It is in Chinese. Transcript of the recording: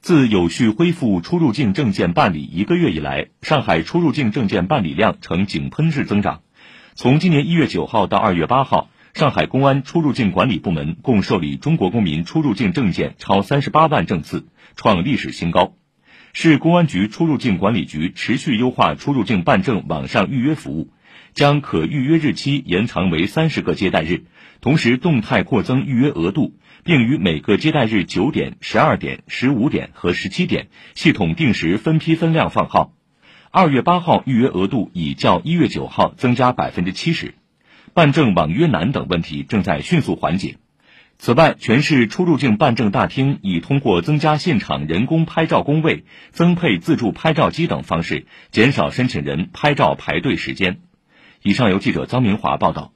自有序恢复出入境证件办理一个月以来，上海出入境证件办理量呈井喷式增长。从今年一月九号到二月八号，上海公安出入境管理部门共受理中国公民出入境证件超三十八万证次，创历史新高。市公安局出入境管理局持续优化出入境办证网上预约服务，将可预约日期延长为三十个接待日，同时动态扩增预约额度。并于每个接待日九点、十二点、十五点和十七点，系统定时分批分量放号。二月八号预约额度已较一月九号增加百分之七十，办证网约难等问题正在迅速缓解。此外，全市出入境办证大厅已通过增加现场人工拍照工位、增配自助拍照机等方式，减少申请人拍照排队时间。以上由记者张明华报道。